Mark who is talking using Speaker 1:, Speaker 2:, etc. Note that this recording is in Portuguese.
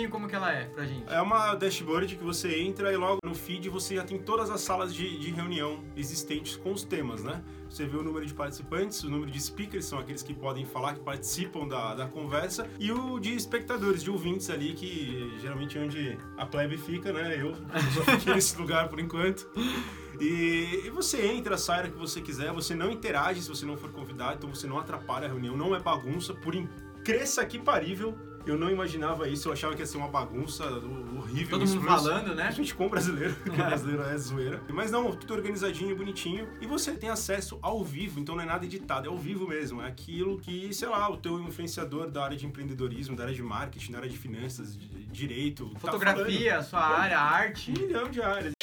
Speaker 1: pouquinho como que ela é pra gente.
Speaker 2: É uma dashboard que você entra e logo no feed você já tem todas as salas de, de reunião existentes com os temas, né? Você vê o número de participantes, o número de speakers, são aqueles que podem falar, que participam da, da conversa, e o de espectadores, de ouvintes ali, que geralmente é onde a plebe fica, né? Eu, eu só fiquei nesse lugar por enquanto. E, e, você entra, sai o que você quiser, você não interage se você não for convidado, então você não atrapalha a reunião, não é bagunça, por incresça que parível. Eu não imaginava isso, eu achava que ia ser uma bagunça horrível.
Speaker 1: Todo mundo falando, né?
Speaker 2: A gente com brasileiro, porque brasileiro é zoeira. Mas não, tudo organizadinho, bonitinho. E você tem acesso ao vivo, então não é nada editado, é ao vivo mesmo. É aquilo que, sei lá, o teu influenciador da área de empreendedorismo, da área de marketing, da área de finanças, de direito.
Speaker 1: Fotografia,
Speaker 2: tá
Speaker 1: sua área, arte.
Speaker 2: Um milhão de áreas.